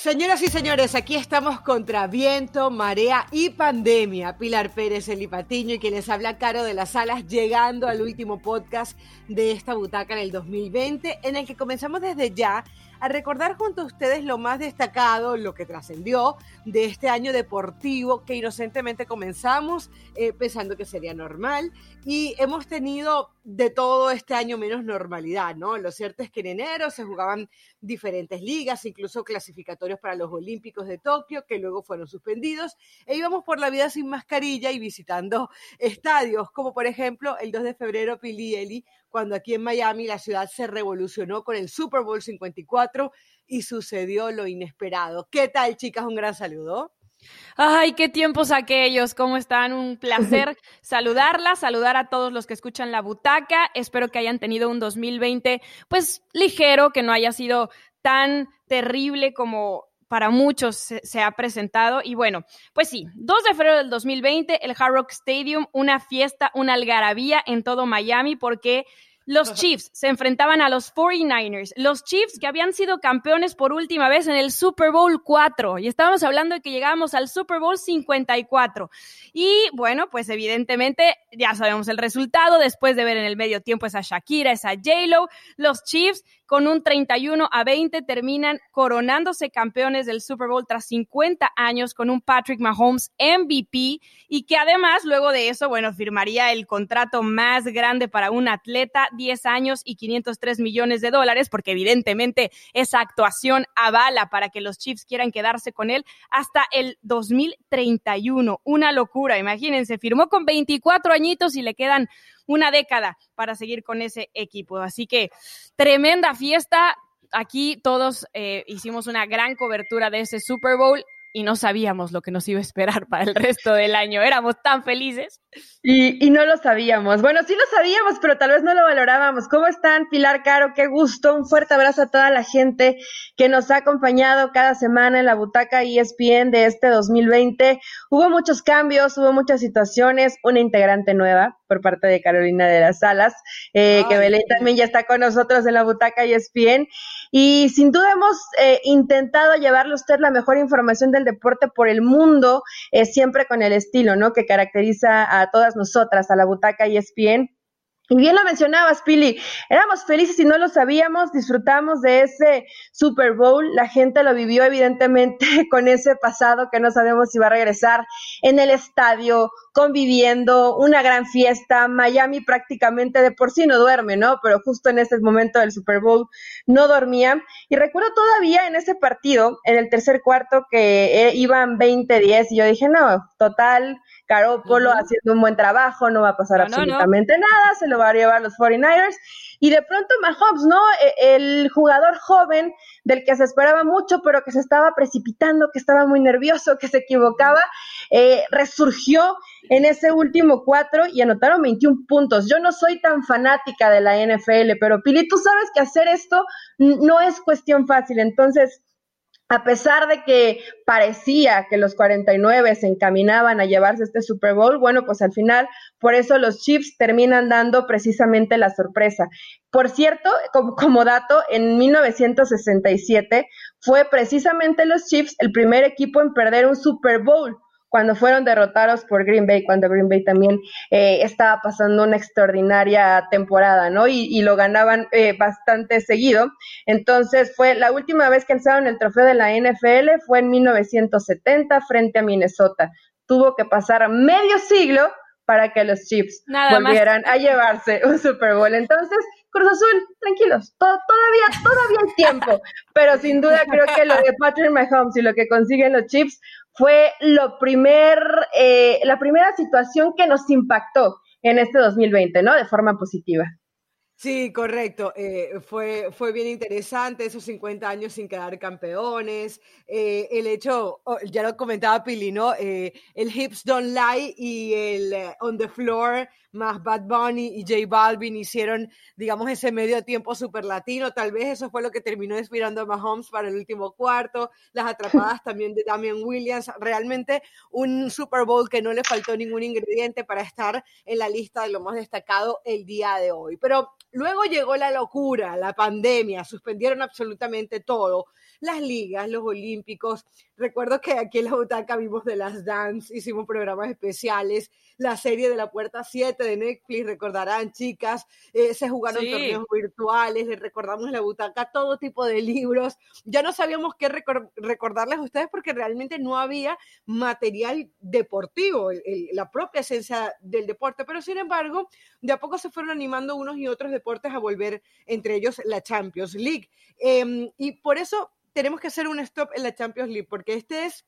Señoras y señores, aquí estamos contra viento, marea y pandemia. Pilar Pérez, Eli Patiño y quien les habla Caro de las Alas, llegando al último podcast de esta butaca en el 2020, en el que comenzamos desde ya a recordar junto a ustedes lo más destacado, lo que trascendió de este año deportivo que inocentemente comenzamos eh, pensando que sería normal y hemos tenido de todo este año menos normalidad, ¿no? Lo cierto es que en enero se jugaban diferentes ligas, incluso clasificatorios para los Olímpicos de Tokio, que luego fueron suspendidos, e íbamos por la vida sin mascarilla y visitando estadios, como por ejemplo el 2 de febrero Pilieli, cuando aquí en Miami la ciudad se revolucionó con el Super Bowl 54 y sucedió lo inesperado. ¿Qué tal, chicas? Un gran saludo. Ay, qué tiempos aquellos, ¿cómo están? Un placer saludarlas, saludar a todos los que escuchan la butaca. Espero que hayan tenido un 2020 pues ligero, que no haya sido tan terrible como para muchos se, ha presentado. Y bueno, pues sí, 2 de febrero del 2020, el Hard Rock Stadium, una fiesta, una algarabía en todo Miami, porque los Chiefs se enfrentaban a los 49ers, los Chiefs que habían sido campeones por última vez en el Super Bowl 4 y estábamos hablando de que llegábamos al Super Bowl 54. Y bueno, pues evidentemente ya sabemos el resultado después de ver en el medio tiempo esa Shakira, esa J-Lo, los Chiefs con un 31 a 20 terminan coronándose campeones del Super Bowl tras 50 años con un Patrick Mahomes MVP y que además luego de eso, bueno, firmaría el contrato más grande para un atleta, 10 años y 503 millones de dólares, porque evidentemente esa actuación avala para que los Chiefs quieran quedarse con él hasta el 2031. Una locura, imagínense, firmó con 24 añitos y le quedan una década para seguir con ese equipo. Así que tremenda fiesta. Aquí todos eh, hicimos una gran cobertura de ese Super Bowl y no sabíamos lo que nos iba a esperar para el resto del año. Éramos tan felices. Y, y, no lo sabíamos. Bueno, sí lo sabíamos, pero tal vez no lo valorábamos. ¿Cómo están, Pilar Caro? Qué gusto. Un fuerte abrazo a toda la gente que nos ha acompañado cada semana en la butaca ESPN de este 2020. Hubo muchos cambios, hubo muchas situaciones, una integrante nueva por parte de Carolina de las Salas, eh, que Belén también ya está con nosotros en la butaca ESPN. Y sin duda hemos eh, intentado llevarle a usted la mejor información del deporte por el mundo, eh, siempre con el estilo, ¿no? Que caracteriza a todas nosotras, a la butaca ESPN. Y bien lo mencionabas, Pili, éramos felices y no lo sabíamos, disfrutamos de ese Super Bowl, la gente lo vivió evidentemente con ese pasado que no sabemos si va a regresar en el estadio, conviviendo, una gran fiesta, Miami prácticamente de por sí no duerme, ¿no? Pero justo en ese momento del Super Bowl no dormía. Y recuerdo todavía en ese partido, en el tercer cuarto, que eh, iban 20-10 y yo dije, no, total, Caro Polo haciendo un buen trabajo, no va a pasar absolutamente nada, se lo va a llevar los 49ers. Y de pronto Mahomes, ¿no? E, el jugador joven del que se esperaba mucho, pero que se estaba precipitando, que estaba muy nervioso, que se equivocaba, eh, resurgió en ese último cuatro y anotaron 21 puntos. Yo no soy tan fanática de la NFL, pero Pili, tú sabes que hacer esto no es cuestión fácil. Entonces, a pesar de que parecía que los 49 se encaminaban a llevarse este Super Bowl, bueno, pues al final, por eso los Chiefs terminan dando precisamente la sorpresa. Por cierto, como, como, dato, en 1967 fue precisamente los Chiefs el primer equipo en perder un Super Bowl cuando fueron derrotados por Green Bay, cuando Green Bay también eh, estaba pasando una extraordinaria temporada, ¿no? Y, lo ganaban eh, bastante seguido. Entonces fue la última vez que alzaron el trofeo de la NFL fue en 1970 frente a Minnesota. Tuvo que pasar medio siglo para que los Chiefs volvieran a llevarse un Super Bowl. Entonces, Cruz Azul, tranquilos, todavía, todavía hay tiempo, pero sin duda creo que lo de Patrick Mahomes y lo que consiguen los Chiefs fue lo primer, eh, la primera situación que nos impactó en este 2020, ¿no? De forma positiva. Sí, correcto. Eh, fue, fue bien interesante esos 50 años sin quedar campeones. Eh, el hecho, oh, ya lo comentaba Pili, ¿no? el hips don't lie y el on the floor más Bad Bunny y J Balvin hicieron, digamos, ese medio tiempo super latino. Tal vez eso fue lo que terminó inspirando a Mahomes para el último cuarto. Las atrapadas también de Damian Williams. Realmente un Super Bowl que no le faltó ningún ingrediente para estar en la lista de lo más destacado el día de hoy. Pero luego llegó la locura, la pandemia, suspendieron absolutamente todo las ligas, los olímpicos. Recuerdo que aquí en la butaca vimos de las Dance, hicimos programas especiales, la serie de la Puerta 7 de Netflix, recordarán chicas, eh, se jugaron torneos virtuales, les recordamos la butaca todo tipo de libros. Ya no sabíamos qué recordarles a ustedes porque realmente no había material deportivo, la propia esencia del deporte, pero sin embargo, de a poco se fueron animando unos y otros deportes a volver, entre ellos la Champions League. Em, y por eso tenemos que hacer un stop en la Champions League, porque este es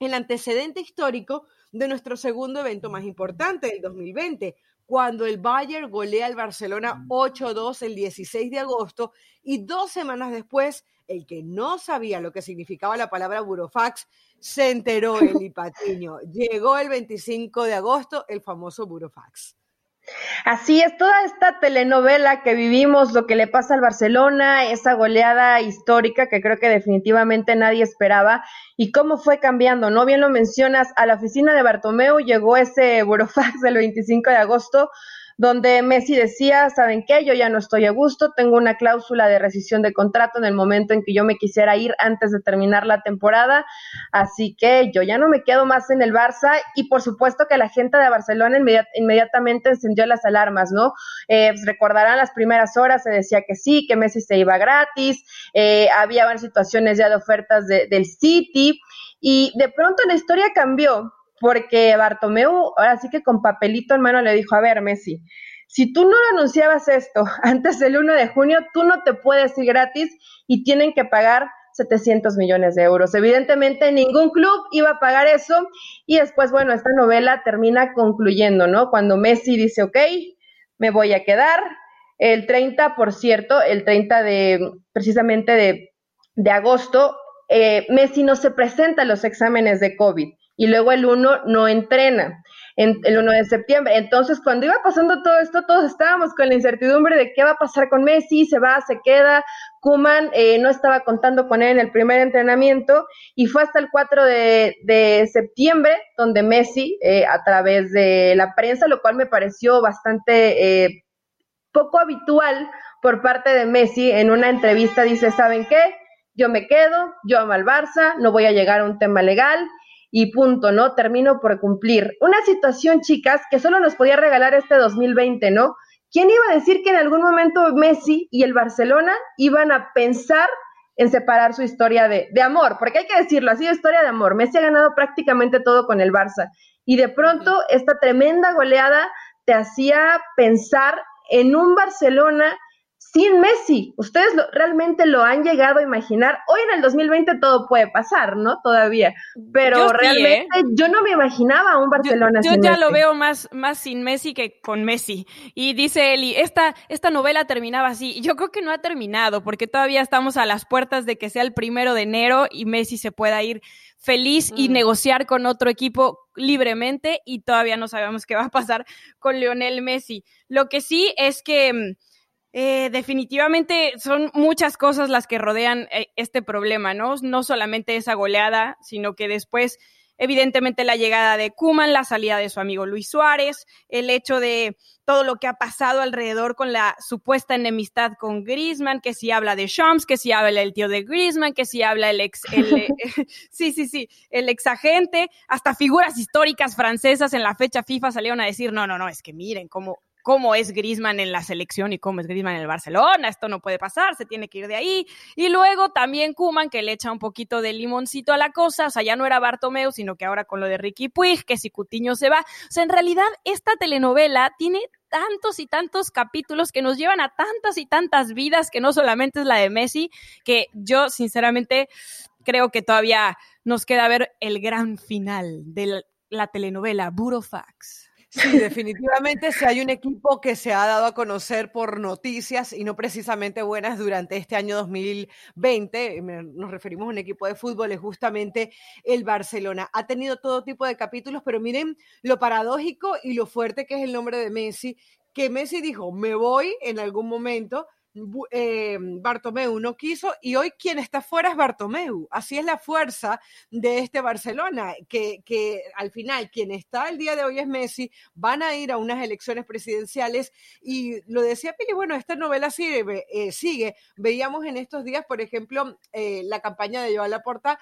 el antecedente histórico de nuestro segundo evento más importante del 2020, cuando el Bayern golea al Barcelona 8-2 el 16 de agosto y dos semanas después, el que no sabía lo que significaba la palabra burofax, se enteró el Ipatiño. Llegó el 25 de agosto el famoso burofax. Así es, toda esta telenovela que vivimos, lo que le pasa al Barcelona, esa goleada histórica que creo que definitivamente nadie esperaba y cómo fue cambiando, ¿no? Bien lo mencionas, a la oficina de Bartomeu llegó ese burofax del 25 de agosto donde Messi decía, ¿saben qué? Yo ya no estoy a gusto, tengo una cláusula de rescisión de contrato en el momento en que yo me quisiera ir antes de terminar la temporada, así que yo ya no me quedo más en el Barça y por supuesto que la gente de Barcelona inmediatamente encendió las alarmas, ¿no? Eh, pues, recordarán las primeras horas, se decía que sí, que Messi se iba gratis, eh, había situaciones ya de ofertas del City y de pronto la historia cambió porque Bartomeu, ahora sí que con papelito en mano le dijo, a ver, Messi, si tú no anunciabas esto antes del 1 de junio, tú no te puedes ir gratis y tienen que pagar 700 millones de euros. Evidentemente ningún club iba a pagar eso y después, bueno, esta novela termina concluyendo, ¿no? Cuando Messi dice, ok, me voy a quedar. El 30, por cierto, el 30 de, precisamente de, agosto, eh, Messi no se presenta a los exámenes de COVID y luego el 1 no entrena, en, el 1 de septiembre. Entonces, cuando iba pasando todo esto, todos estábamos con la incertidumbre de qué va a pasar con Messi, se va, se queda. Kuman eh, no estaba contando con él en el primer entrenamiento y fue hasta el 4 de, septiembre donde Messi, eh, a través de la prensa, lo cual me pareció bastante eh, poco habitual por parte de Messi, en una entrevista dice, ¿saben qué? Yo me quedo, yo amo al Barça, no voy a llegar a un tema legal y punto, ¿no? Termino por cumplir. Una situación, chicas, que solo nos podía regalar este 2020, ¿no? ¿Quién iba a decir que en algún momento Messi y el Barcelona iban a pensar en separar su historia de, de amor? Porque hay que decirlo, ha sido historia de amor. Messi ha ganado prácticamente todo con el Barça. Y de pronto esta tremenda goleada te hacía pensar en un Barcelona sin Messi. Ustedes realmente lo han llegado a imaginar. Hoy en el 2020 todo puede pasar, ¿no? Todavía. Pero realmente ¿eh? yo no me imaginaba un Barcelona yo, yo ya lo veo más, más sin Messi que con Messi. Y dice Eli, esta, esta novela terminaba así. Yo creo que no ha terminado porque todavía estamos a las puertas de que sea el primero de enero y Messi se pueda ir feliz y mm. negociar con otro equipo libremente y todavía no sabemos qué va a pasar con Lionel Messi. Lo que sí es que mm, eh, definitivamente son muchas cosas las que rodean eh, este problema, ¿no? No solamente esa goleada, sino que después, evidentemente, la llegada de Kuman, la salida de su amigo Luis Suárez, el hecho de todo lo que ha pasado alrededor con la supuesta enemistad con Griezmann, que si habla de Shams, que si habla el tío de Griezmann, que si habla el ex, el, sí, sí, sí, el ex agente, hasta figuras históricas francesas en la fecha FIFA salieron a decir, no, no, no, es que miren cómo cómo es Grisman en la selección y cómo es Grisman en el Barcelona, esto no puede pasar, se tiene que ir de ahí. Y luego también Kuman, que le echa un poquito de limoncito a la cosa, o sea, ya no era Bartomeu, sino que ahora con lo de Ricky Puig, que si Cutiño se va. O sea, en realidad esta telenovela tiene tantos y tantos capítulos que nos llevan a tantas y tantas vidas que no solamente es la de Messi, que yo sinceramente creo que todavía nos queda ver el gran final de la telenovela Burofax. Sí, definitivamente si hay un equipo que se ha dado a conocer por noticias y no precisamente buenas durante este año 2020, nos referimos a un equipo de fútbol, es justamente el Barcelona. Ha tenido todo tipo de capítulos, pero miren lo paradójico y lo fuerte que es el nombre de Messi, que Messi dijo, me voy en algún momento, eh, Bartomeu no quiso y hoy quien está fuera es Bartomeu. Así es la fuerza de este Barcelona, que, que al final quien está el día de hoy es Messi, van a ir a unas elecciones presidenciales y lo decía Pili, bueno, esta novela sigue, eh. Veíamos en estos días, por ejemplo, eh, la campaña de Joan Laporta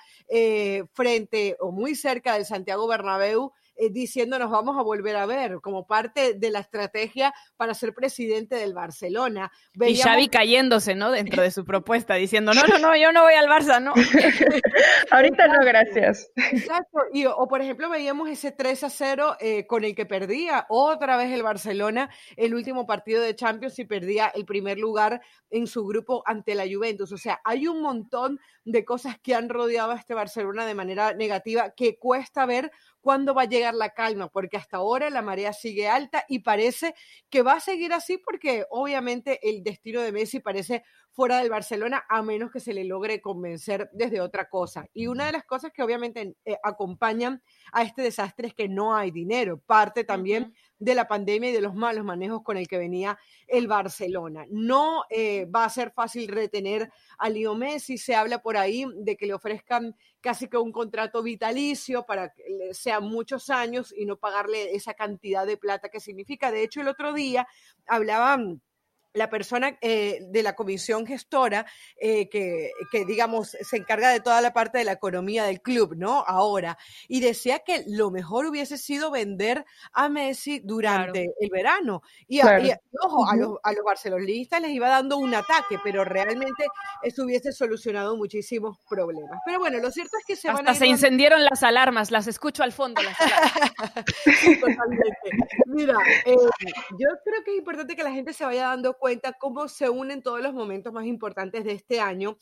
frente o muy cerca del Santiago Bernabéu eh, diciendo nos vamos a volver a ver como parte de la estrategia para ser presidente del Barcelona. Y Xavi cayéndose, ¿no? Dentro de su propuesta, diciendo, no, no, no, yo no voy al Barça, no. Ahorita no, gracias. Exacto. Y, o por ejemplo, veíamos ese 3 a 0 eh, con el que perdía otra vez el Barcelona el último partido de Champions y perdía el primer lugar en su grupo ante la Juventus. O sea, hay un montón de cosas que han rodeado a este Barcelona de manera negativa que cuesta ver cuándo va a llegar la calma, porque hasta ahora la marea sigue alta y parece que va a seguir así porque obviamente el destino de Messi parece fuera del Barcelona a menos que se le logre convencer desde otra cosa. Y una de las cosas que obviamente eh, acompañan a este desastre es que no hay dinero, parte también de la pandemia y de los malos manejos con el que venía el Barcelona. No eh, va a ser fácil retener a Leo Messi, se habla por ahí de que le ofrezcan casi que un contrato vitalicio para que sean muchos años y no pagarle esa cantidad de plata que significa. De hecho, el otro día hablaban la persona eh, de la comisión gestora eh, que, digamos, se encarga de toda la parte de la economía del club, ¿no? Ahora. Y decía que lo mejor hubiese sido vender a Messi durante el verano. Y, ojo, a los, a los barcelonistas les iba dando un ataque, pero realmente eso hubiese solucionado muchísimos problemas. Pero bueno, lo cierto es que se van a... se incendieron las alarmas, las escucho al fondo. Las Totalmente. Mira, eh, yo creo que es importante que la gente se vaya dando cuenta cómo se unen todos los momentos más importantes de este año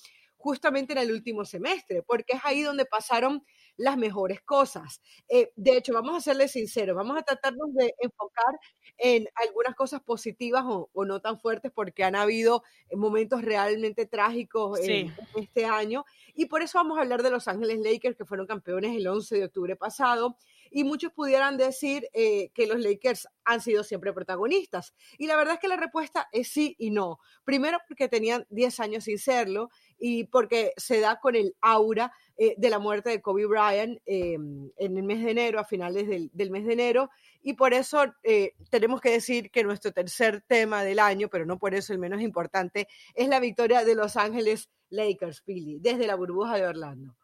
justamente en el último semestre, porque es ahí donde pasaron las mejores cosas. Eh, de hecho, vamos a serles sinceros, vamos a tratarnos de enfocar en algunas cosas positivas o, no tan fuertes, porque han habido momentos realmente trágicos en, este año, y por eso vamos a hablar de Los Ángeles Lakers, que fueron campeones el 11 de octubre pasado, y muchos pudieran decir eh, que los Lakers han sido siempre protagonistas. Y la verdad es que la respuesta es sí y no. Primero porque tenían 10 años sin serlo y porque se da con el aura eh, de la muerte de Kobe Bryant em, en el mes de enero, a finales del, mes de enero. Y por eso eh, tenemos que decir que nuestro tercer tema del año, pero no por eso el menos importante, es la victoria de Los Ángeles Lakers, Philly, desde la burbuja de Orlando.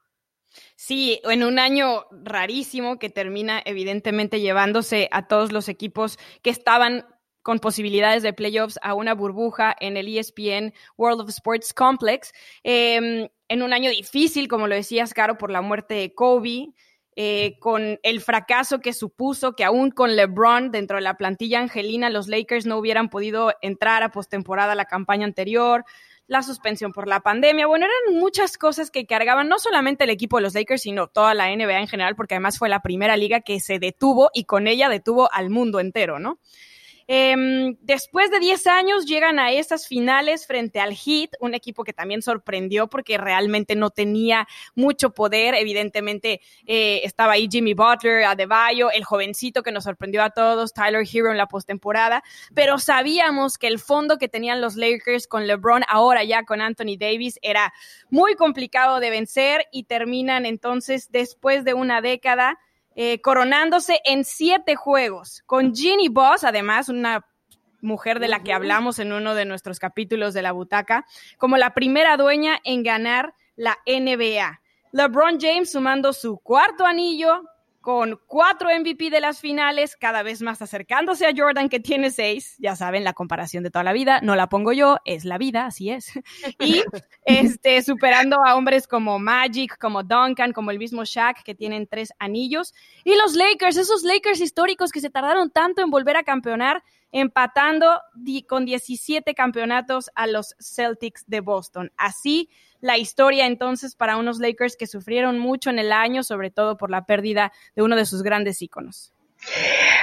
Sí, en un año rarísimo que termina evidentemente llevándose a todos los equipos que estaban con posibilidades de playoffs a una burbuja en el ESPN World of Sports Complex. Em, en un año difícil, como lo decías, Caro, por la muerte de Kobe, eh, con el fracaso que supuso que aún con LeBron dentro de la plantilla angelina, los Lakers no hubieran podido entrar a postemporada la campaña anterior la suspensión por la pandemia. Bueno, eran muchas cosas que cargaban no solamente el equipo de los Lakers, sino toda la NBA en general, porque además fue la primera liga que se detuvo y con ella detuvo al mundo entero, ¿no? Em, después de 10 años llegan a estas finales frente al Heat, un equipo que también sorprendió porque realmente no tenía mucho poder. Evidentemente eh, estaba ahí Jimmy Butler, Adebayo, el jovencito que nos sorprendió a todos, Tyler Hero en la postemporada, pero sabíamos que el fondo que tenían los Lakers con LeBron, ahora ya con Anthony Davis, era muy complicado de vencer y terminan entonces después de una década eh, coronándose en siete juegos, con Ginny Boss, además, una mujer de la que hablamos en uno de nuestros capítulos de la butaca, como la primera dueña en ganar la NBA. LeBron James sumando su cuarto anillo, con cuatro MVP de las finales, cada vez más acercándose a Jordan que tiene seis. Ya saben, la comparación de toda la vida, no la pongo yo, es la vida, así es. Y este, superando a hombres como Magic, como Duncan, como el mismo Shaq, que tienen tres anillos. Y los Lakers, esos Lakers históricos que se tardaron tanto en volver a campeonar, empatando con 17 campeonatos a los Celtics de Boston. Así la historia entonces para unos Lakers que sufrieron mucho en el año, sobre todo por la pérdida de uno de sus grandes íconos.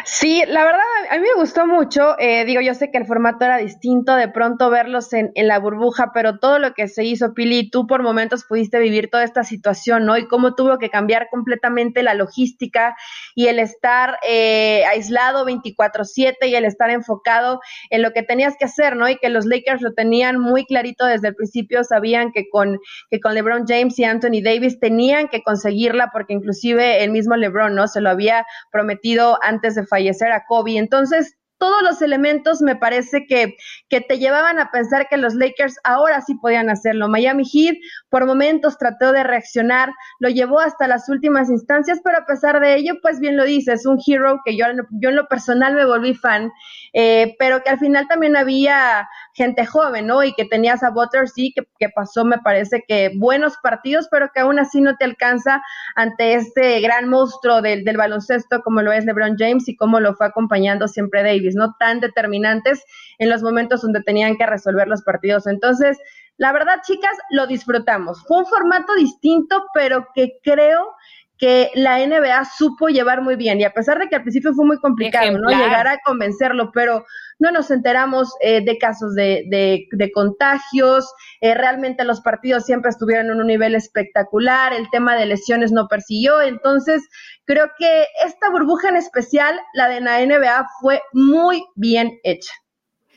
Sí, la verdad, a mí me gustó mucho. Eh, digo, yo sé que el formato era distinto, de pronto verlos en, la burbuja, pero todo lo que se hizo, Pili, tú por momentos pudiste vivir toda esta situación, ¿no? Y cómo tuvo que cambiar completamente la logística y el estar eh, aislado 24/7 y el estar enfocado en lo que tenías que hacer, ¿no? Y que los Lakers lo tenían muy clarito desde el principio, sabían que con, que con LeBron James y Anthony Davis tenían que conseguirla, porque inclusive el mismo LeBron, ¿no? Se lo había prometido antes de fallecer a Kobe. Entonces, todos los elementos me parece que, que, te llevaban a pensar que los Lakers ahora sí podían hacerlo. Miami Heat por momentos trató de reaccionar, lo llevó hasta las últimas instancias, pero a pesar de ello, pues bien lo dices, un hero que yo, yo en lo personal me volví fan, eh, pero que al final también había gente joven, ¿no? Y que tenías a Butters, sí, que, que pasó, me parece que buenos partidos, pero que aún así no te alcanza ante este gran monstruo del, baloncesto como lo es LeBron James y como lo fue acompañando siempre Davis. ¿No? Tan determinantes en los momentos donde tenían que resolver los partidos. Entonces, la verdad, chicas, lo disfrutamos. Fue un formato distinto, pero que creo que la NBA supo llevar muy bien. Y a pesar de que al principio fue muy complicado, ¿no? Llegar a convencerlo, pero no nos enteramos eh, de casos de, de, contagios. Eh, realmente los partidos siempre estuvieron en un nivel espectacular. El tema de lesiones no persiguió. Entonces, creo que esta burbuja en especial, la de la NBA, fue muy bien hecha.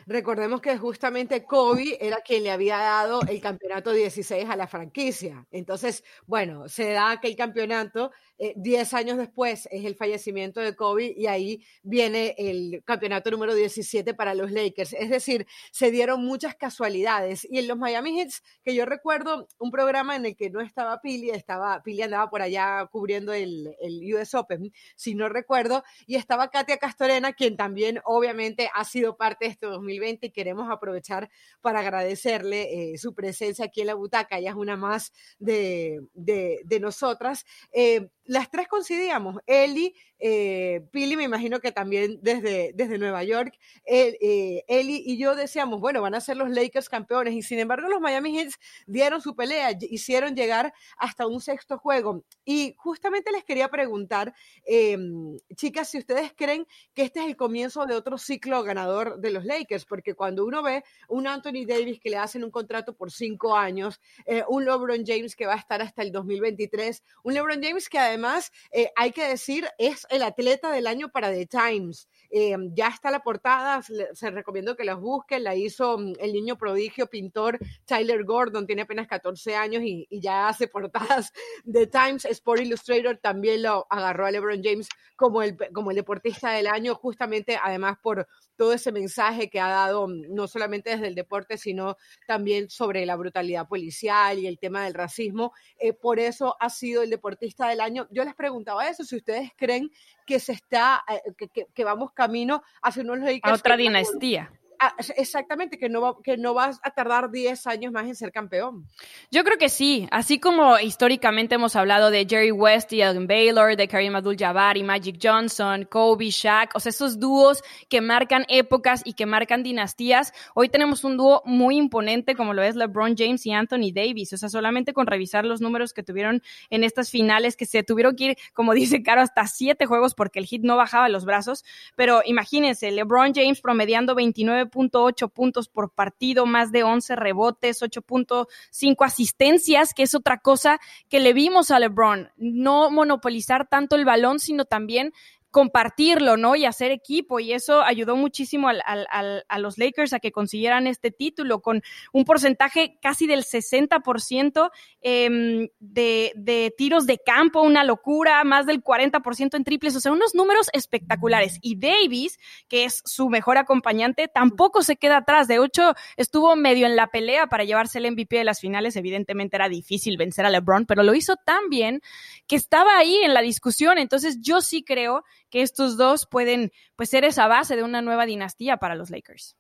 Recordemos que justamente Kobe era quien le había dado el campeonato 16 a la franquicia. Entonces, bueno, se da aquel campeonato eh, diez años después es el fallecimiento de Kobe y ahí viene el campeonato número 17 para los Lakers. Es decir, se dieron muchas casualidades. Y en los Miami Heat, que yo recuerdo un programa en el que no estaba Pili, estaba, Pili andaba por allá cubriendo el, el US Open, si no recuerdo, y estaba Katia Castorena, quien también obviamente ha sido parte de este 2020 y queremos aprovechar para agradecerle eh, su presencia aquí en la butaca. Ella es una más de, de, de nosotras. Eh, las tres coincidíamos. Eli, eh, Pili, me imagino que también desde, desde Nueva York, eh, Eli y yo decíamos, bueno, van a ser los Lakers campeones. Y sin embargo, los Miami Heat dieron su pelea, hicieron llegar hasta un sexto juego. Y justamente les quería preguntar, em, chicas, si ustedes creen que este es el comienzo de otro ciclo ganador de los Lakers, porque cuando uno ve un Anthony Davis que le hacen un contrato por cinco años, eh, un LeBron James que va a estar hasta el 2023, un LeBron James que además hay que decir, es el atleta del año para The Times. Eh, ya está la portada, se recomiendo que las busquen, la hizo mm, el niño prodigio pintor Tyler Gordon, tiene apenas 14 años y, ya hace portadas de Times. Sport Illustrator también lo agarró a LeBron James como el, como el deportista del año, justamente además por todo ese mensaje que ha dado mm, no solamente desde el deporte, sino también sobre la brutalidad policial y el tema del racismo. Eh, por eso ha sido el deportista del año. Yo les preguntaba eso, si ustedes creen que se está, eh, que, que, vamos camino hacia unos A otra dinastía. Ah, exactamente, que no, va, que no vas a tardar 10 años más en ser campeón. Yo creo que sí, así como históricamente hemos hablado de Jerry West y Elgin Baylor, de Kareem Abdul-Jabbar y Magic Johnson, Kobe, Shaq, o sea, esos dúos que marcan épocas y que marcan dinastías, hoy tenemos un dúo muy imponente como lo es LeBron James y Anthony Davis, o sea, solamente con revisar los números que tuvieron en estas finales, que se tuvieron que ir, como dice Caro, hasta siete juegos porque el hit no bajaba los brazos, pero imagínense, LeBron James promediando 29 8 puntos por partido, más de 11 rebotes, 8.5 asistencias, que es otra cosa que le vimos a LeBron. No monopolizar tanto el balón, sino también compartirlo, ¿no? Y hacer equipo. Y eso ayudó muchísimo al, al, a los Lakers a que consiguieran este título con un porcentaje casi del 60% eh, de, de, tiros de campo, una locura, más del 40% en triples, o sea, unos números espectaculares. Y Davis, que es su mejor acompañante, tampoco se queda atrás. De hecho, estuvo medio en la pelea para llevarse el MVP de las finales. Evidentemente era difícil vencer a LeBron, pero lo hizo tan bien que estaba ahí en la discusión. Entonces, yo sí creo que estos dos pueden pues ser esa base de una nueva dinastía para los Lakers.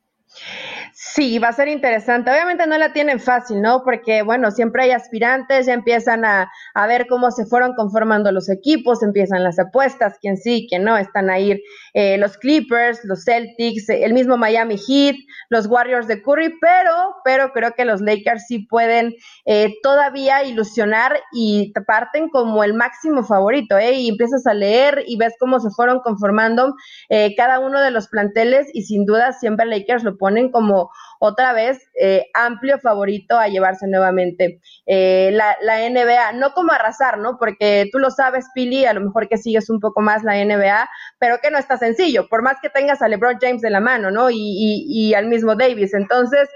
Sí, va a ser interesante. Obviamente no la tienen fácil, ¿no? Porque, bueno, siempre hay aspirantes, ya empiezan a, a, ver cómo se fueron conformando los equipos, empiezan las apuestas, quién sí, quién no, están ahí eh, los Clippers, los Celtics, el mismo Miami Heat, los Warriors de Curry, pero, pero creo que los Lakers sí pueden eh, todavía ilusionar y parten como el máximo favorito, ¿eh? Y empiezas a leer y ves cómo se fueron conformando eh, cada uno de los planteles y sin duda siempre Lakers lo ponen como otra vez eh, amplio favorito a llevarse nuevamente eh, la, la, NBA, no como arrasar, ¿no? Porque tú lo sabes, Pili, a lo mejor que sigues un poco más la NBA, pero que no está sencillo, por más que tengas a LeBron James de la mano, ¿no? Y, y, y al mismo Davis. Entonces,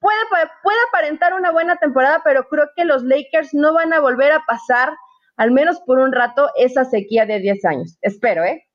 puede, puede aparentar una buena temporada, pero creo que los Lakers no van a volver a pasar, al menos por un rato, esa sequía de 10 años. Espero, ¿eh?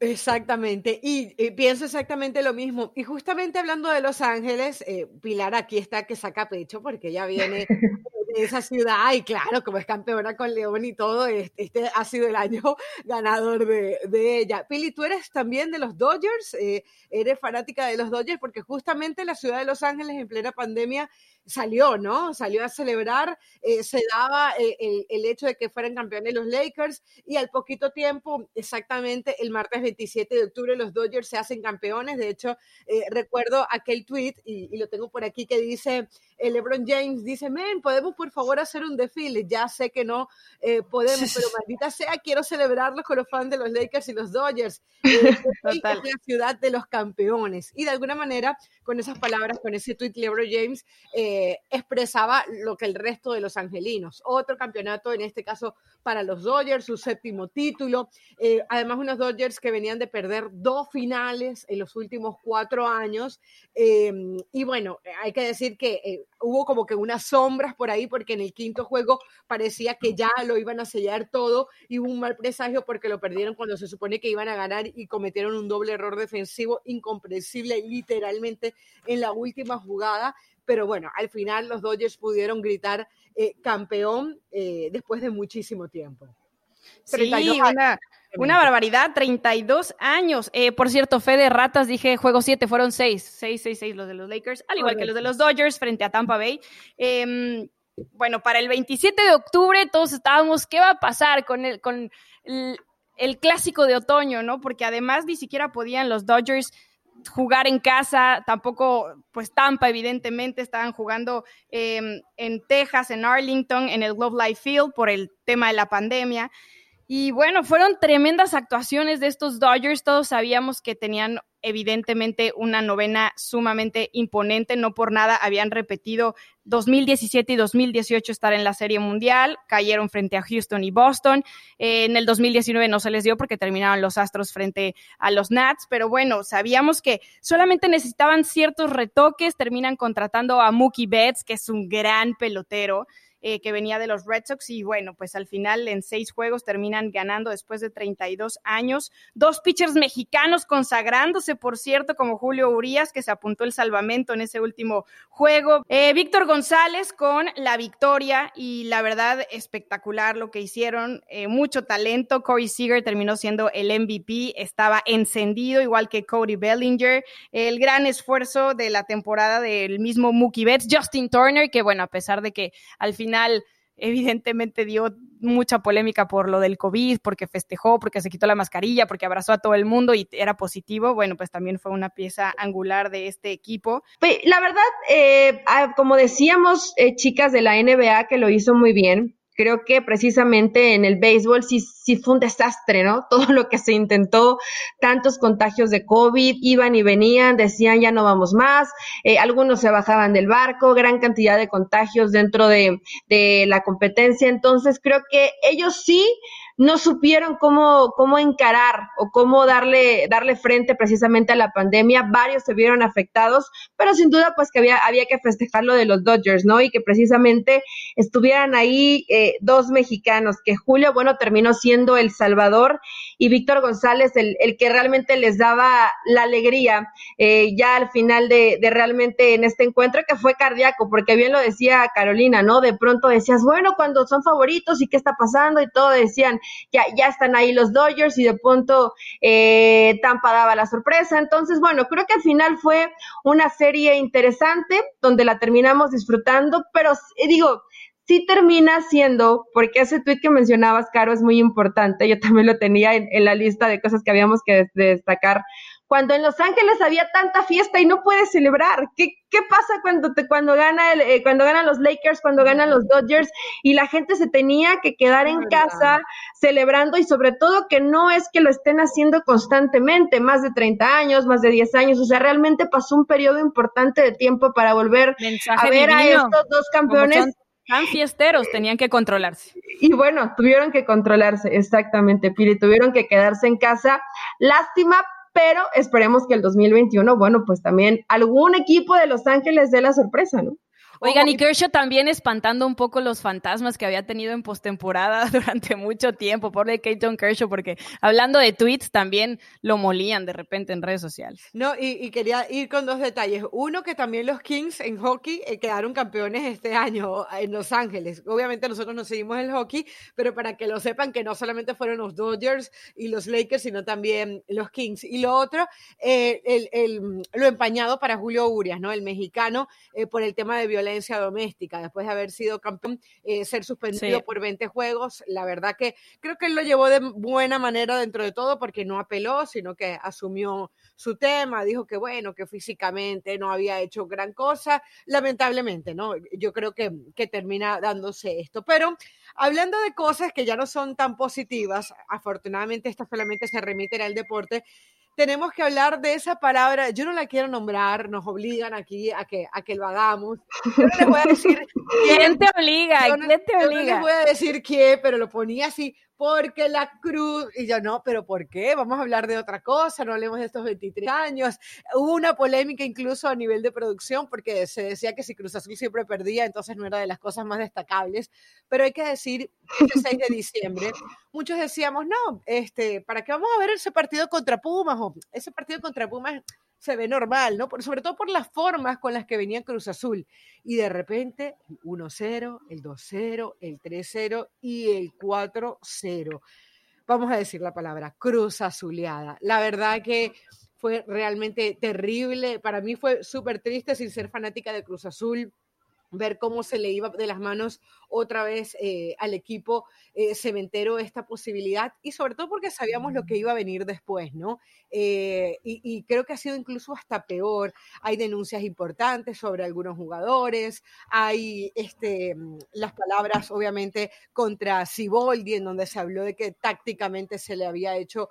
Exactamente, y, pienso exactamente lo mismo. Y justamente hablando de Los Ángeles, eh, Pilar aquí está que saca pecho porque ella viene de esa ciudad y claro, como es campeona con León y todo, este, ha sido el año ganador de, ella. Pili, tú eres también de los Dodgers, eh, eres fanática de los Dodgers porque justamente la ciudad de Los Ángeles en plena pandemia salió, ¿no? Salió a celebrar, eh, se daba eh, el, el, hecho de que fueran campeones los Lakers y al poquito tiempo, exactamente el martes 27 de octubre, los Dodgers se hacen campeones. De hecho, eh, recuerdo aquel tweet, y, y, lo tengo por aquí, que dice, el LeBron James dice, men, ¿podemos por favor hacer un desfile? Ya sé que no podemos, pero maldita sea, quiero celebrarlos con los fans de los Lakers y los Dodgers. Total. la ciudad de los campeones. Y de alguna manera, con esas palabras, con ese tweet, LeBron James, eh, expresaba lo que el resto de los angelinos. Otro campeonato, en este caso para los Dodgers, su séptimo título. Eh, además, unos Dodgers que venían de perder dos finales en los últimos cuatro años. Eh, y bueno, hay que decir que eh, hubo como que unas sombras por ahí, porque en el quinto juego parecía que ya lo iban a sellar todo y hubo un mal presagio porque lo perdieron cuando se supone que iban a ganar y cometieron un doble error defensivo incomprensible literalmente en la última jugada pero bueno, al final los Dodgers pudieron gritar eh, campeón eh, después de muchísimo tiempo. Sí, una, una, barbaridad, 32 años. Eh, por cierto, fe de ratas, dije juego 7, fueron 6, 6, 6, 6 los de los Lakers, al igual que los de los Dodgers frente a Tampa Bay. Eh, bueno, para el 27 de octubre todos estábamos, ¿qué va a pasar con el, con el, el clásico de otoño, no? Porque además ni siquiera podían los Dodgers jugar en casa, tampoco, pues Tampa, evidentemente, estaban jugando eh, en Texas, en Arlington, en el Globe Life Field por el tema de la pandemia. Y bueno, fueron tremendas actuaciones de estos Dodgers. Todos sabíamos que tenían evidentemente una novena sumamente imponente. No por nada habían repetido 2017 y 2018 estar en la Serie Mundial. Cayeron frente a Houston y Boston. Eh, en el 2019 no se les dio porque terminaron los Astros frente a los Nats. Pero bueno, sabíamos que solamente necesitaban ciertos retoques. Terminan contratando a Mookie Betts, que es un gran pelotero eh, que venía de los Red Sox y bueno, pues al final en seis juegos terminan ganando después de 32 años. Dos pitchers mexicanos consagrándose, por cierto, como Julio Urias, que se apuntó el salvamento en ese último juego. Eh, Víctor González con la victoria y la verdad espectacular lo que hicieron, eh, mucho talento. Corey Seager terminó siendo el MVP, estaba encendido igual que Cody Bellinger. El gran esfuerzo de la temporada del mismo Mookie Betts, Justin Turner, que bueno, a pesar de que al final final evidentemente dio mucha polémica por lo del COVID, porque festejó, porque se quitó la mascarilla, porque abrazó a todo el mundo y era positivo, bueno, pues también fue una pieza angular de este equipo. La verdad, eh, ah, como decíamos, eh, chicas de la NBA, que lo hizo muy bien, creo que precisamente en el béisbol sí, sí fue un desastre, ¿no? Todo lo que se intentó, tantos contagios de COVID, iban y venían, decían ya no vamos más, eh, algunos se bajaban del barco, gran cantidad de contagios dentro de, de la competencia, entonces creo que ellos sí no supieron cómo, cómo encarar o cómo darle, darle frente precisamente a la pandemia. Varios se vieron afectados, pero sin duda pues que había, había que festejar lo de los Dodgers, ¿no? Y que precisamente estuvieran ahí eh, dos mexicanos, que Julio, bueno, terminó siendo El Salvador y Víctor González, el, el que realmente les daba la alegría eh, ya al final de, de realmente en este encuentro que fue cardíaco, porque bien lo decía Carolina, ¿no? De pronto decías, bueno, cuando son favoritos y qué está pasando y todo, decían, ya, ya están ahí los Dodgers y de pronto eh, Tampa daba la sorpresa. Entonces, bueno, creo que al final fue una serie interesante donde la terminamos disfrutando, pero eh, digo, sí termina siendo, porque ese tweet que mencionabas, Caro, es muy importante, yo también lo tenía en, la lista de cosas que habíamos que destacar. Cuando en Los Ángeles había tanta fiesta y no puedes celebrar, ¿qué, qué pasa cuando te, cuando gana el, eh, cuando ganan los Lakers, cuando ganan los Dodgers y la gente se tenía que quedar en casa celebrando y sobre todo que no es que lo estén haciendo constantemente, más de 30 años, más de 10 años, o sea, realmente pasó un periodo importante de tiempo para volver a ver a estos dos campeones tan fiesteros, tenían que controlarse. Y bueno, tuvieron que controlarse, exactamente, Piri, tuvieron que quedarse en casa. Lástima, pero esperemos que el 2021, bueno, pues también algún equipo de Los Ángeles dé la sorpresa, ¿no? Oigan, y Kershaw también espantando un poco los fantasmas que había tenido en postemporada durante mucho tiempo. Por de Kershaw, porque hablando de tweets también lo molían de repente en redes sociales. No, y, quería ir con dos detalles. Uno, que también los Kings en hockey eh, quedaron campeones este año en Los Ángeles. Obviamente nosotros no seguimos el hockey, pero para que lo sepan que no solamente fueron los Dodgers y los Lakers, sino también los Kings. Y lo otro, eh, el, lo empañado para Julio Urias, ¿no? El mexicano, eh, por el tema de violencia doméstica, después de haber sido campeón, eh, ser suspendido por 20 juegos. La verdad que creo que él lo llevó de buena manera dentro de todo porque no apeló, sino que asumió su tema, dijo que bueno, que físicamente no había hecho gran cosa. Lamentablemente, ¿no? Yo creo que, que termina dándose esto. Pero hablando de cosas que ya no son tan positivas, afortunadamente esta solamente se remiten al deporte, tenemos que hablar de esa palabra. Yo no la quiero nombrar, nos obligan aquí a que, a que lo hagamos. Yo no les voy a decir quién, te obliga, quién te obliga. Yo no les voy a decir quién, pero lo ponía así porque la cruz, y yo no, pero ¿por qué? Vamos a hablar de otra cosa, no hablemos de estos 23 años. Hubo una polémica incluso a nivel de producción porque se decía que si Cruz Azul siempre perdía, entonces no era de las cosas más destacables, pero hay que decir, el 6 de diciembre, muchos decíamos, no, este, ¿para qué vamos a ver ese partido contra Pumas? O ese partido contra Pumas se ve normal, ¿no? sobre todo por las formas con las que venía Cruz Azul. Y de repente, el 1-0, el 2-0, el 3-0 y el 4-0. Vamos a decir la palabra, Cruz Azuleada. La verdad que fue realmente terrible. Para mí fue súper triste sin ser fanática de Cruz Azul ver cómo se le iba de las manos otra vez eh, al equipo eh, cementero esta posibilidad y sobre todo porque sabíamos lo que iba a venir después, ¿no? Eh, y, creo que ha sido incluso hasta peor. Hay denuncias importantes sobre algunos jugadores, hay este, mm, las palabras obviamente contra Siboldi en donde se habló de que tácticamente se le había hecho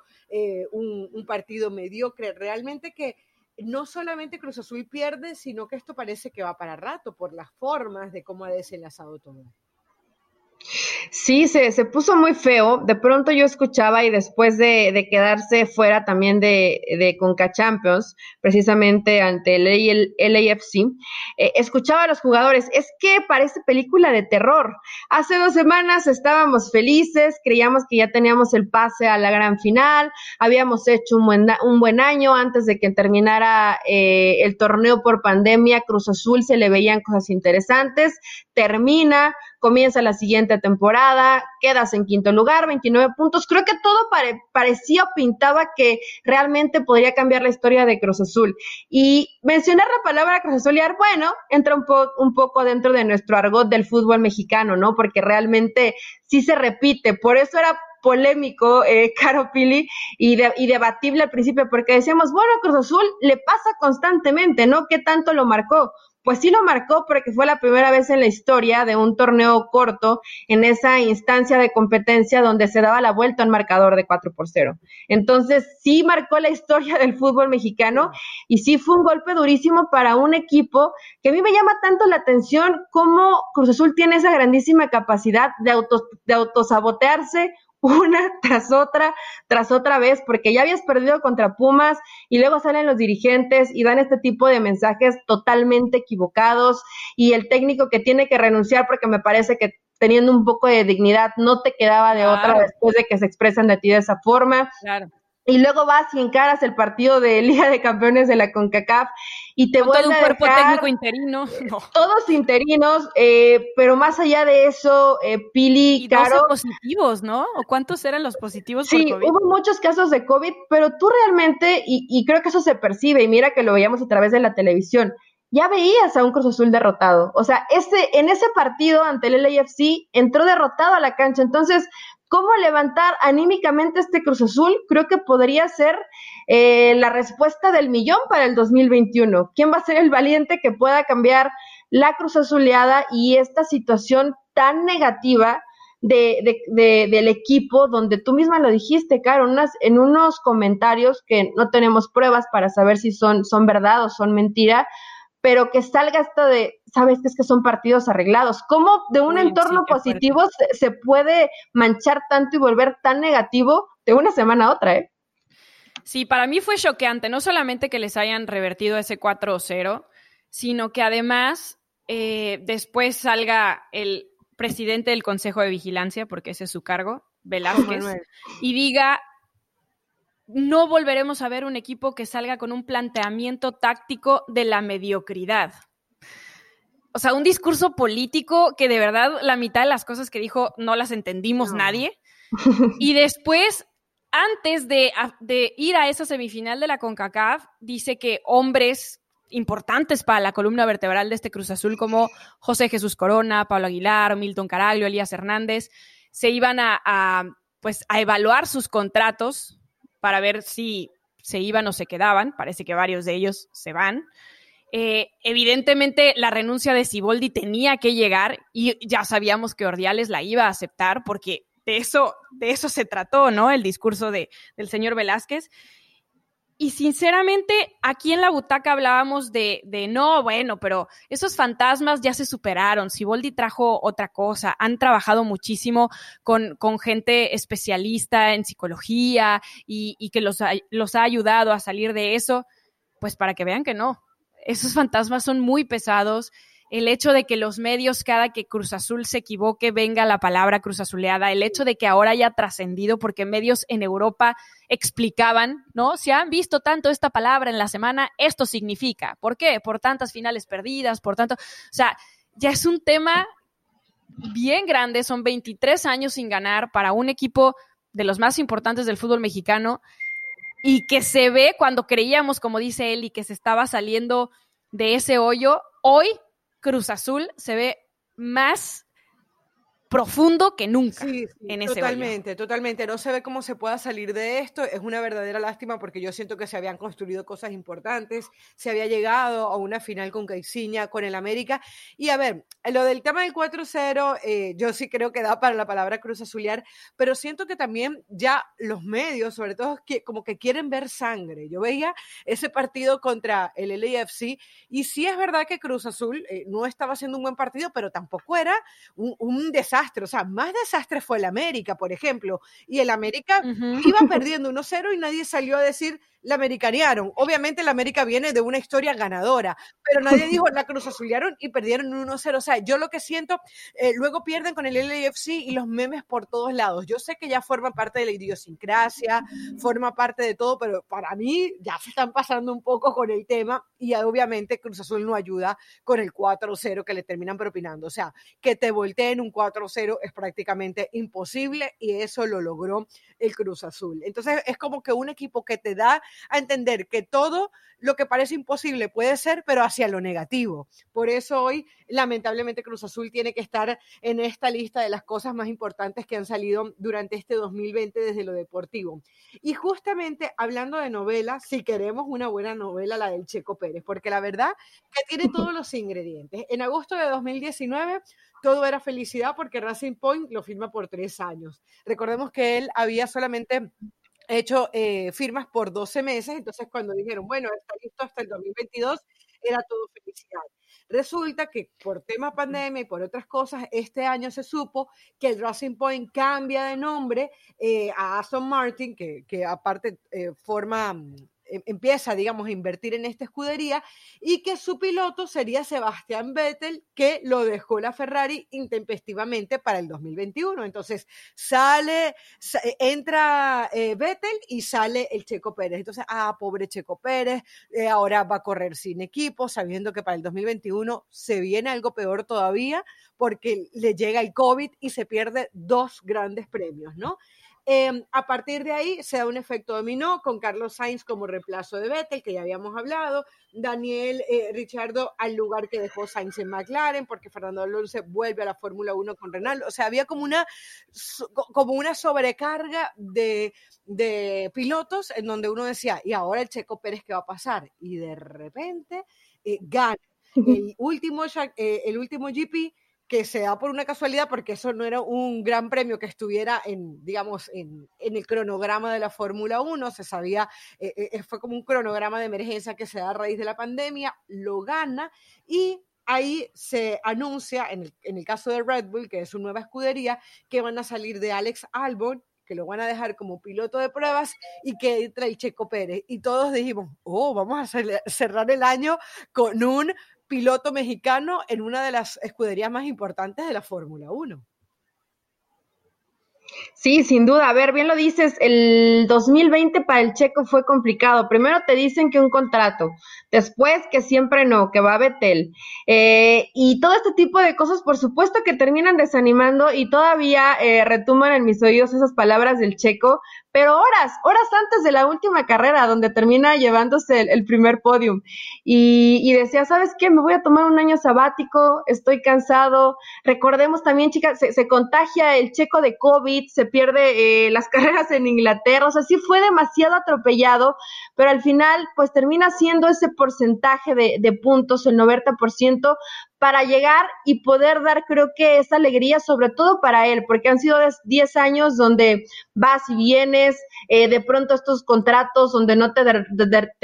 un, un partido mediocre. Realmente que no solamente Cruz Azul pierde, sino que esto parece que va para rato por las formas de cómo ha desenlazado todo. Sí, se, se, puso muy feo. De pronto yo escuchaba y después de, de quedarse fuera también de, de, Conca Champions, precisamente ante el, LAFC, eh, escuchaba a los jugadores, es que parece película de terror. Hace dos semanas estábamos felices, creíamos que ya teníamos el pase a la gran final, habíamos hecho un buen, un buen año antes de que terminara eh, el torneo por pandemia, Cruz Azul se le veían cosas interesantes, termina comienza la siguiente temporada, quedas en quinto lugar, 29 puntos. Creo que todo parecía o pintaba que realmente podría cambiar la historia de Cruz Azul. Y mencionar la palabra Cruz Azuliar, bueno, entra un, un poco dentro de nuestro argot del fútbol mexicano, ¿no? Porque realmente sí se repite. Por eso era polémico, eh, Caro Pili, y, debatible al principio, porque decíamos, bueno, Cruz Azul le pasa constantemente, ¿no? ¿Qué tanto lo marcó? pues sí lo marcó porque fue la primera vez en la historia de un torneo corto en esa instancia de competencia donde se daba la vuelta al marcador de 4 por 0. Entonces sí marcó la historia del fútbol mexicano y sí fue un golpe durísimo para un equipo que a mí me llama tanto la atención cómo Cruz Azul tiene esa grandísima capacidad de, auto, de autosabotearse una tras otra, tras otra vez, porque ya habías perdido contra Pumas y luego salen los dirigentes y dan este tipo de mensajes totalmente equivocados y el técnico que tiene que renunciar porque me parece que teniendo un poco de dignidad no te quedaba de otra después de que se expresan de ti de esa forma. Claro. Y luego vas y encaras el partido de Liga de Campeones de la CONCACAF y te vuelve todo un cuerpo técnico interino. Todos interinos, eh, pero más allá de eso, eh, Pili, y Caro... positivos, ¿no? ¿O cuántos eran los positivos Sí, hubo muchos casos de COVID, pero tú realmente, y, y creo que eso se percibe, y mira que lo veíamos a través de la televisión, ya veías a un Cruz Azul derrotado. O sea, ese, en ese partido ante el LAFC entró derrotado a la cancha. Entonces, ¿Cómo levantar anímicamente este Cruz Azul? Creo que podría ser eh, la respuesta del millón para el 2021. ¿Quién va a ser el valiente que pueda cambiar la Cruz Azuleada y esta situación tan negativa de, del equipo, donde tú misma lo dijiste, Caro, en unos comentarios que no tenemos pruebas para saber si son, son verdad o son mentira, pero que salga esto de, sabes que es que son partidos arreglados. ¿Cómo de un entorno positivo se, puede manchar tanto y volver tan negativo de una semana a otra? Eh? Sí, para mí fue choqueante, no solamente que les hayan revertido ese 4-0, sino que además eh, después salga el presidente del Consejo de Vigilancia, porque ese es su cargo, Velázquez, y diga, no volveremos a ver un equipo que salga con un planteamiento táctico de la mediocridad. O sea, un discurso político que de verdad la mitad de las cosas que dijo no las entendimos nadie. Y después, antes de, de, ir a esa semifinal de la CONCACAF, dice que hombres importantes para la columna vertebral de este Cruz Azul, como José Jesús Corona, Pablo Aguilar, Milton Caraglio, Elías Hernández, se iban a, pues, a evaluar sus contratos para ver si se iban o se quedaban. Parece que varios de ellos se van. Eh, evidentemente, la renuncia de Siboldi tenía que llegar y ya sabíamos que Ordiales la iba a aceptar porque de eso, de eso se trató, ¿no? El discurso de, del señor Velázquez. Y sinceramente, aquí en la butaca hablábamos de, de, no, bueno, pero esos fantasmas ya se superaron. Siboldi trajo otra cosa. Han trabajado muchísimo con, con gente especialista en psicología y, y que los los ha ayudado a salir de eso. Pues para que vean que no. Esos fantasmas son muy pesados el hecho de que los medios, cada que Cruz Azul se equivoque, venga la palabra Cruz Azuleada, el hecho de que ahora haya trascendido, porque medios en Europa explicaban, ¿no? Si han visto tanto esta palabra en la semana, esto significa. ¿Por qué? Por tantas finales perdidas, por tanto. O sea, ya es un tema bien grande, son 23 años sin ganar para un equipo de los más importantes del fútbol mexicano y que se ve cuando creíamos, como dice él, y que se estaba saliendo de ese hoyo, hoy Cruz Azul se ve más profundo que nunca en ese Totalmente, totalmente. No se ve cómo se pueda salir de esto. Es una verdadera lástima porque yo siento que se habían construido cosas importantes, se había llegado a una final con Caixinha, con el América. Y a ver, lo del tema del 4-0, eh, yo sí creo que da para la palabra Cruz Azulear, pero siento que también ya los medios, sobre todo, como que quieren ver sangre. Yo veía ese partido contra el LAFC y sí es verdad que Cruz Azul eh, no estaba haciendo un buen partido, pero tampoco era un, un desastre o sea, más desastre fue el América, por ejemplo, y el América iba perdiendo 1-0 y nadie salió a decir la americanearon. Obviamente la América viene de una historia ganadora, pero nadie dijo la Cruz Azulearon y perdieron 1-0. O sea, yo lo que siento, eh, luego pierden con el LAFC y los memes por todos lados. Yo sé que ya forma parte de la idiosincrasia, forma parte de todo, pero para mí ya se están pasando un poco con el tema y obviamente Cruz Azul no ayuda con el 4-0 que le terminan propinando. O sea, que te volteen un 4-0 es prácticamente imposible y eso lo logró el Cruz Azul. Entonces es como que un equipo que te da a entender que todo lo que parece imposible puede ser, pero hacia lo negativo. Por eso hoy, lamentablemente, Cruz Azul tiene que estar en esta lista de las cosas más importantes que han salido durante este 2020 desde lo deportivo. Y justamente hablando de novela, si queremos una buena novela, la del Checo Pérez, porque la verdad que tiene todos los ingredientes. En agosto de 2019 todo era felicidad porque Racing Point lo firma por tres años. Recordemos que él había solamente hecho eh, firmas por 12 meses, entonces cuando dijeron, bueno, está listo hasta el 2022, era todo felicidad. Resulta que por tema pandemia y por otras cosas, este año se supo que el Racing Point cambia de nombre eh, a Aston Martin, que, que aparte eh, forma em, empieza, digamos, a invertir en esta escudería y que su piloto sería Sebastián Vettel, que lo dejó la Ferrari intempestivamente para el 2021. Entonces sale, eh, entra eh, Vettel y sale el Checo Pérez. Entonces, ah, pobre Checo Pérez, eh, ahora va a correr sin equipo, sabiendo que para el 2021 se viene algo peor todavía porque le llega el COVID y se pierde dos grandes premios, ¿no? Em, a partir de ahí se da un efecto dominó con Carlos Sainz como reemplazo de Vettel, que ya habíamos hablado, Daniel eh, Richardo al lugar que dejó Sainz en McLaren, porque Fernando Alonso vuelve a la Fórmula 1 con Renal. O sea, había como una, como una sobrecarga de, pilotos en donde uno decía, y ahora el Checo Pérez, ¿qué va a pasar? Y de repente eh, gana el último, eh, el último GP que se da por una casualidad, porque eso no era un gran premio que estuviera en, digamos, en, el cronograma de la Fórmula 1, se sabía, eh, eh, fue como un cronograma de emergencia que se da a raíz de la pandemia, lo gana y ahí se anuncia, en el, en el caso de Red Bull, que es su nueva escudería, que van a salir de Alex Albon, que lo van a dejar como piloto de pruebas y que entra el Checo Pérez. Y todos dijimos, oh, vamos a cerrar el año con un piloto mexicano en una de las escuderías más importantes de la Fórmula 1. Sí, sin duda. A ver, bien lo dices, el 2020 para el checo fue complicado. Primero te dicen que un contrato, después que siempre no, que va a Betel. Eh, y todo este tipo de cosas, por supuesto que terminan desanimando y todavía eh, en mis oídos esas palabras del checo, pero horas, horas antes de la última carrera, donde termina llevándose el, primer podium. Y, decía, ¿sabes qué? Me voy a tomar un año sabático, estoy cansado. Recordemos también, chicas, se, contagia el checo de COVID, se pierde eh, las carreras en Inglaterra, o sea, sí fue demasiado atropellado, pero al final, pues termina siendo ese porcentaje de, puntos, el 90%, para llegar y poder dar, creo que, esa alegría, sobre todo para él, porque han sido 10 años donde vas y vienes, eh, de pronto estos contratos donde no te,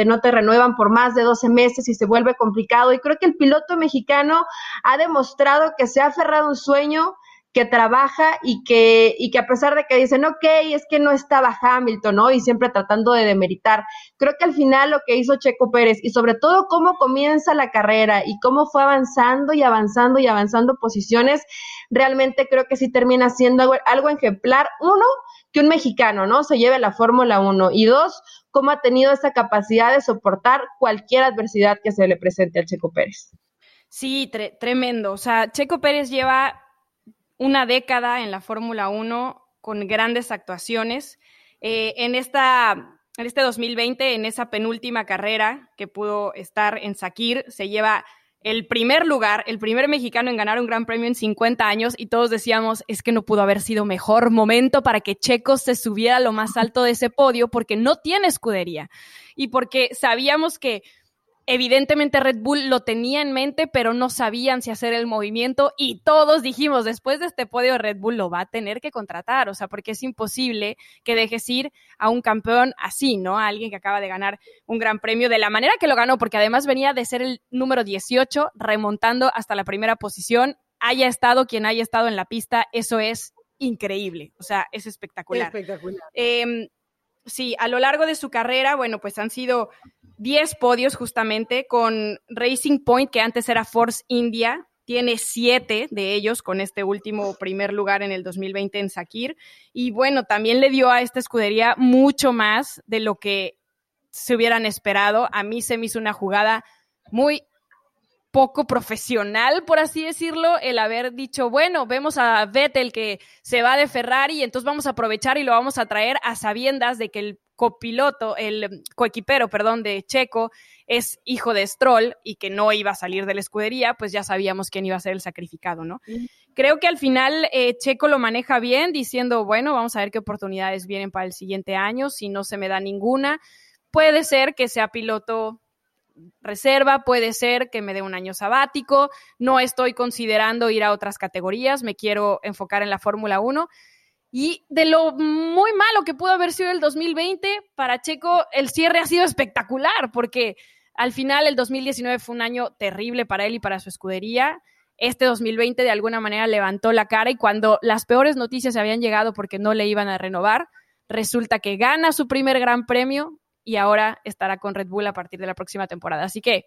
no te renuevan por más de 12 meses y se vuelve complicado. Y creo que el piloto mexicano ha demostrado que se ha aferrado un sueño, que trabaja y que, y que a pesar de que dicen, ok, es que no estaba Hamilton, ¿no? Y siempre tratando de demeritar. Creo que al final lo que hizo Checo Pérez y sobre todo cómo comienza la carrera y cómo fue avanzando y avanzando y avanzando posiciones, realmente creo que sí termina siendo algo, ejemplar. Uno, que un mexicano, ¿no? Se lleve la Fórmula 1 y dos, cómo ha tenido esa capacidad de soportar cualquier adversidad que se le presente al Checo Pérez. Sí, tremendo. O sea, Checo Pérez lleva una década en la Fórmula 1 con grandes actuaciones. Eh, en, esta, en este 2020, en esa penúltima carrera que pudo estar en Sakir, se lleva el primer lugar, el primer mexicano en ganar un gran premio en 50 años y todos decíamos, es que no pudo haber sido mejor momento para que Checo se subiera a lo más alto de ese podio porque no tiene escudería y porque sabíamos que Evidentemente Red Bull lo tenía en mente, pero no sabían si hacer el movimiento y todos dijimos, después de este podio Red Bull lo va a tener que contratar, o sea, porque es imposible que dejes ir a un campeón así, ¿no? A alguien que acaba de ganar un gran premio de la manera que lo ganó, porque además venía de ser el número 18, remontando hasta la primera posición, haya estado quien haya estado en la pista, eso es increíble, o sea, es espectacular. Espectacular. Em, sí, a lo largo de su carrera, bueno, pues han sido 10 podios justamente con Racing Point, que antes era Force India, tiene siete de ellos con este último primer lugar en el 2020 en Sakir. Y bueno, también le dio a esta escudería mucho más de lo que se hubieran esperado. A mí se me hizo una jugada muy poco profesional, por así decirlo, el haber dicho, bueno, vemos a Vettel que se va de Ferrari, entonces vamos a aprovechar y lo vamos a traer a sabiendas de que el copiloto, el coequipero, perdón, de Checo es hijo de Stroll y que no iba a salir de la escudería, pues ya sabíamos quién iba a ser el sacrificado, ¿no? Creo que al final eh, Checo lo maneja bien, diciendo, bueno, vamos a ver qué oportunidades vienen para el siguiente año, si no se me da ninguna. Puede ser que sea piloto reserva, puede ser que me dé un año sabático, no estoy considerando ir a otras categorías, me quiero enfocar en la Fórmula 1. Y de lo muy malo que pudo haber sido el 2020, para Checo el cierre ha sido espectacular, porque al final el 2019 fue un año terrible para él y para su escudería. Este 2020 de alguna manera levantó la cara y cuando las peores noticias habían llegado porque no le iban a renovar, resulta que gana su primer gran premio, y ahora estará con Red Bull a partir de la próxima temporada. Así que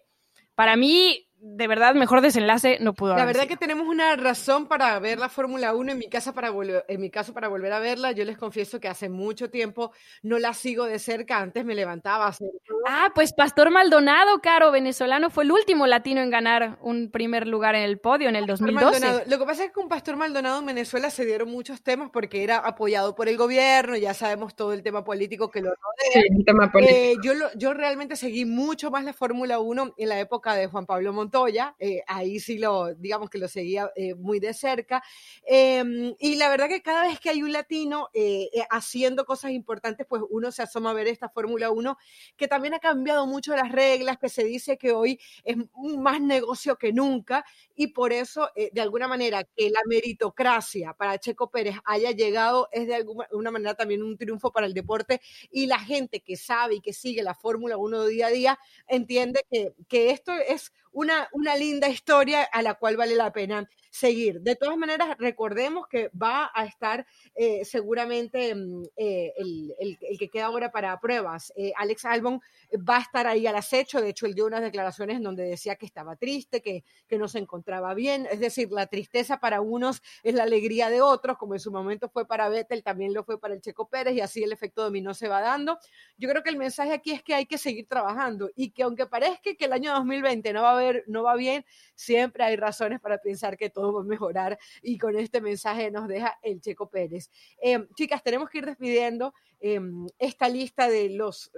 para mí de verdad, mejor desenlace no pudo haber. La verdad que tenemos una razón para ver la Fórmula 1 en mi, casa para en mi caso para volver a verla. Yo les confieso que hace mucho tiempo no la sigo de cerca. Antes me levantaba a hacer... Ah, pues Pastor Maldonado, caro venezolano, fue el último latino en ganar un primer lugar en el podio en el 2012. Lo que pasa es que con Pastor Maldonado en Venezuela se dieron muchos temas porque era apoyado por el gobierno, ya sabemos todo el tema político que lo rodea. Sí, el tema político. Eh, yo, yo realmente seguí mucho más la Fórmula 1 en la época de Juan Pablo Montoya Montoya, eh, ahí sí lo, digamos que lo seguía eh, muy de cerca. Em, y la verdad que cada vez que hay un latino eh, haciendo cosas importantes, pues uno se asoma a ver esta Fórmula 1, que también ha cambiado mucho las reglas, que se dice que hoy es más negocio que nunca, y por eso, de alguna manera, que la meritocracia para Checo Pérez haya llegado es de alguna manera también un triunfo para el deporte, y la gente que sabe y que sigue la Fórmula 1 día a día entiende que, que esto es una, una linda historia a la cual vale la pena seguir. De todas maneras, recordemos que va a estar eh, seguramente mm, eh, el, el, que queda ahora para pruebas. Eh, Alex Albon va a estar ahí al acecho. De hecho, él dio unas declaraciones en donde decía que estaba triste, que, que no se encontraba bien. Es decir, la tristeza para unos es la alegría de otros, como en su momento fue para Vettel, también lo fue para el Checo Pérez y así el efecto dominó se va dando. Yo creo que el mensaje aquí es que hay que seguir trabajando y que aunque parezca que el año 2020 no va a haber, no va bien, siempre hay razones para pensar que todo va a mejorar y con este mensaje nos deja el Checo Pérez. Em, chicas, tenemos que ir despidiendo em, esta lista de los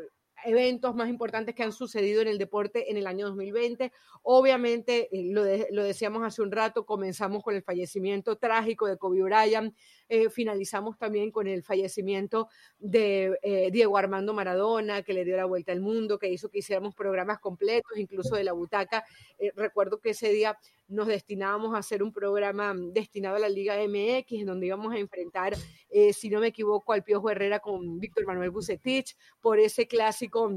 eventos más importantes que han sucedido en el deporte en el año 2020. Obviamente, eh, lo, lo, decíamos hace un rato, comenzamos con el fallecimiento trágico de Kobe Bryant, eh, finalizamos también con el fallecimiento de eh, Diego Armando Maradona, que le dio la vuelta al mundo, que hizo que hiciéramos programas completos, incluso de la butaca. recuerdo que ese día nos destinábamos a hacer un programa destinado a la Liga MX, en donde íbamos a enfrentar, si no me equivoco, al Piojo Herrera con Víctor Manuel Bucetich por ese clásico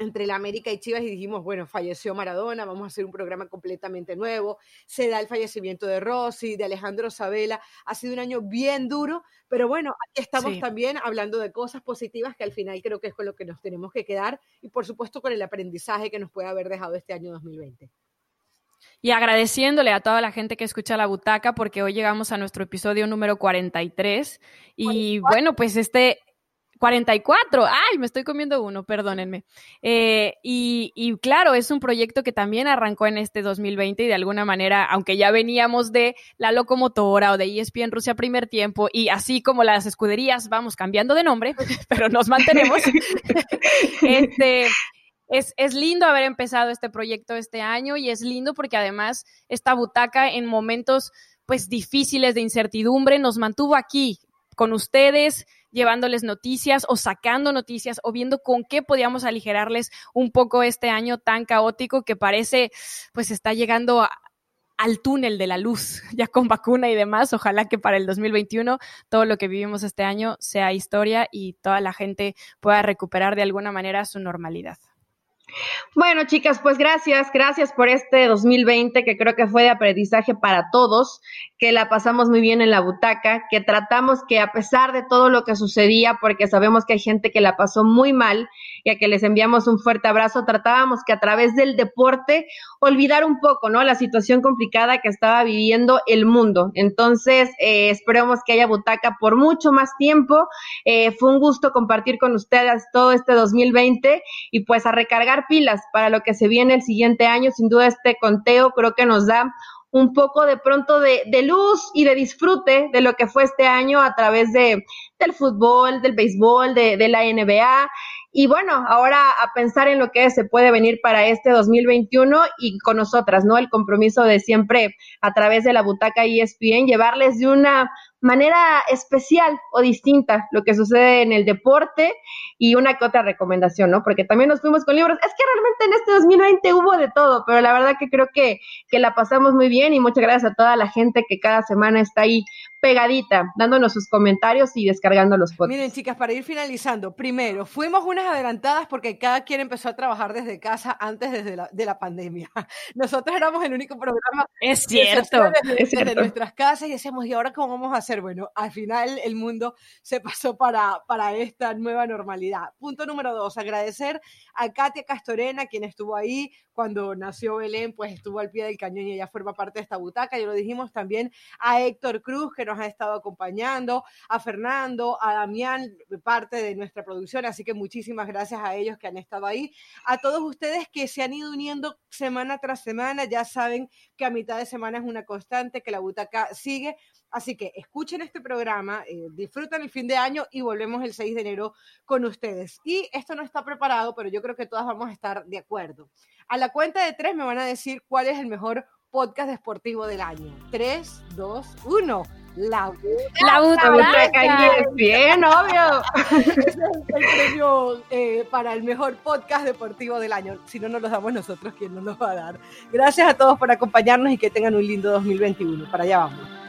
entre la América y Chivas y dijimos, bueno, falleció Maradona, vamos a hacer un programa completamente nuevo. Se da el fallecimiento de Rossi, de Alejandro Sabela. Ha sido un año bien duro, pero bueno, aquí estamos también hablando de cosas positivas que al final creo que es con lo que nos tenemos que quedar y por supuesto con el aprendizaje que nos puede haber dejado este año 2020 y agradeciéndole a toda la gente que escucha la butaca porque hoy llegamos a nuestro episodio número 43 y bueno, pues este 44, ay, me estoy comiendo uno, perdónenme. Eh, y, y, claro, es un proyecto que también arrancó en este 2020 y de alguna manera, aunque ya veníamos de la locomotora o de ESPN Rusia primer tiempo y así como las escuderías vamos cambiando de nombre, pero nos mantenemos. este, es, lindo haber empezado este proyecto este año y es lindo porque además esta butaca en momentos pues difíciles de incertidumbre nos mantuvo aquí con ustedes, llevándoles noticias o sacando noticias o viendo con qué podíamos aligerarles un poco este año tan caótico que parece pues está llegando al túnel de la luz, ya con vacuna y demás. Ojalá que para el 2021 todo lo que vivimos este año sea historia y toda la gente pueda recuperar de alguna manera su normalidad. Bueno, chicas, pues gracias, gracias por este 2020 que creo que fue de aprendizaje para todos, que la pasamos muy bien en la butaca, que tratamos que a pesar de todo lo que sucedía, porque sabemos que hay gente que la pasó muy mal y a que les enviamos un fuerte abrazo, tratábamos que a través del deporte olvidar un poco, ¿no? La situación complicada que estaba viviendo el mundo. Entonces, eh, esperemos que haya butaca por mucho más tiempo. Eh, fue un gusto compartir con ustedes todo este 2020 y pues a recargar pilas para lo que se viene el siguiente año. Sin duda este conteo creo que nos da un poco de pronto de, luz y de disfrute de lo que fue este año a través de, del fútbol, del béisbol, de, de la NBA. Y bueno, ahora a pensar en lo que se puede venir para este 2021 y con nosotras, ¿no? El compromiso de siempre a través de la butaca ESPN, llevarles de una manera especial o distinta lo que sucede en el deporte y una que otra recomendación, ¿no? Porque también nos fuimos con libros. Es que realmente en este 2020 hubo de todo, pero la verdad que creo que, que la pasamos muy bien y muchas gracias a toda la gente que cada semana está ahí pegadita, dándonos sus comentarios y descargando los podcasts. Miren, chicas, para ir finalizando, primero, fuimos unas adelantadas porque cada quien empezó a trabajar desde casa antes desde la, de la pandemia. Nosotros éramos el único programa es cierto, desde, nuestras casas y decíamos, ¿y ahora cómo vamos a hacer? Bueno, al final el mundo se pasó para, para esta nueva normalidad. Punto número dos, agradecer a Katia Castorena, quien estuvo ahí cuando nació Belén, pues estuvo al pie del cañón y ella forma parte de esta butaca. Ya lo dijimos también a Héctor Cruz, que nos ha estado acompañando, a Fernando, a Damián, parte de nuestra producción. Así que muchísimas gracias a ellos que han estado ahí. A todos ustedes que se han ido uniendo semana tras semana, ya saben que a mitad de semana es una constante, que la butaca sigue. Así que escuchen este programa, eh, disfruten el fin de año y volvemos el 6 de enero con ustedes. Y esto no está preparado, pero yo creo que todas vamos a estar de acuerdo. A la cuenta de tres me van a decir cuál es el mejor podcast deportivo del año. Tres, dos, uno. La Butaca. La bien, obvio. Ese es el premio eh, para el mejor podcast deportivo del año. Si no nos lo damos nosotros, ¿quién nos lo va a dar? Gracias a todos por acompañarnos y que tengan un lindo 2021. Para allá vamos.